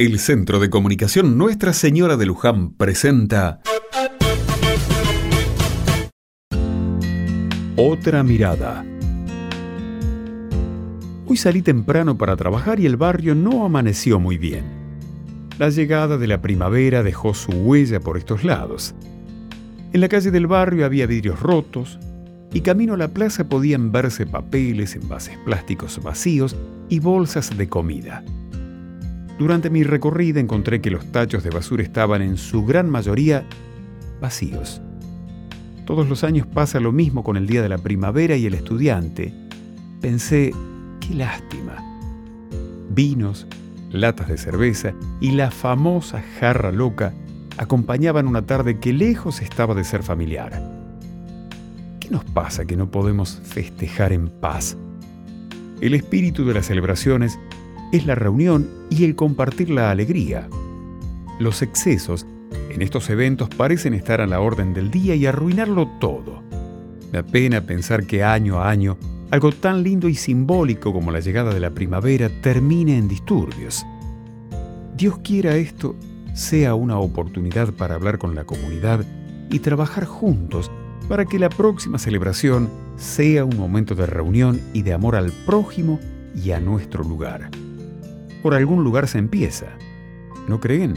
El Centro de Comunicación Nuestra Señora de Luján presenta Otra mirada. Hoy salí temprano para trabajar y el barrio no amaneció muy bien. La llegada de la primavera dejó su huella por estos lados. En la calle del barrio había vidrios rotos y camino a la plaza podían verse papeles, envases plásticos vacíos y bolsas de comida. Durante mi recorrida encontré que los tachos de basura estaban en su gran mayoría vacíos. Todos los años pasa lo mismo con el Día de la Primavera y el estudiante. Pensé, qué lástima. Vinos, latas de cerveza y la famosa jarra loca acompañaban una tarde que lejos estaba de ser familiar. ¿Qué nos pasa que no podemos festejar en paz? El espíritu de las celebraciones es la reunión y el compartir la alegría. Los excesos en estos eventos parecen estar a la orden del día y arruinarlo todo. Me apena pensar que año a año algo tan lindo y simbólico como la llegada de la primavera termine en disturbios. Dios quiera esto sea una oportunidad para hablar con la comunidad y trabajar juntos para que la próxima celebración sea un momento de reunión y de amor al prójimo y a nuestro lugar por algún lugar se empieza. ¿No creen?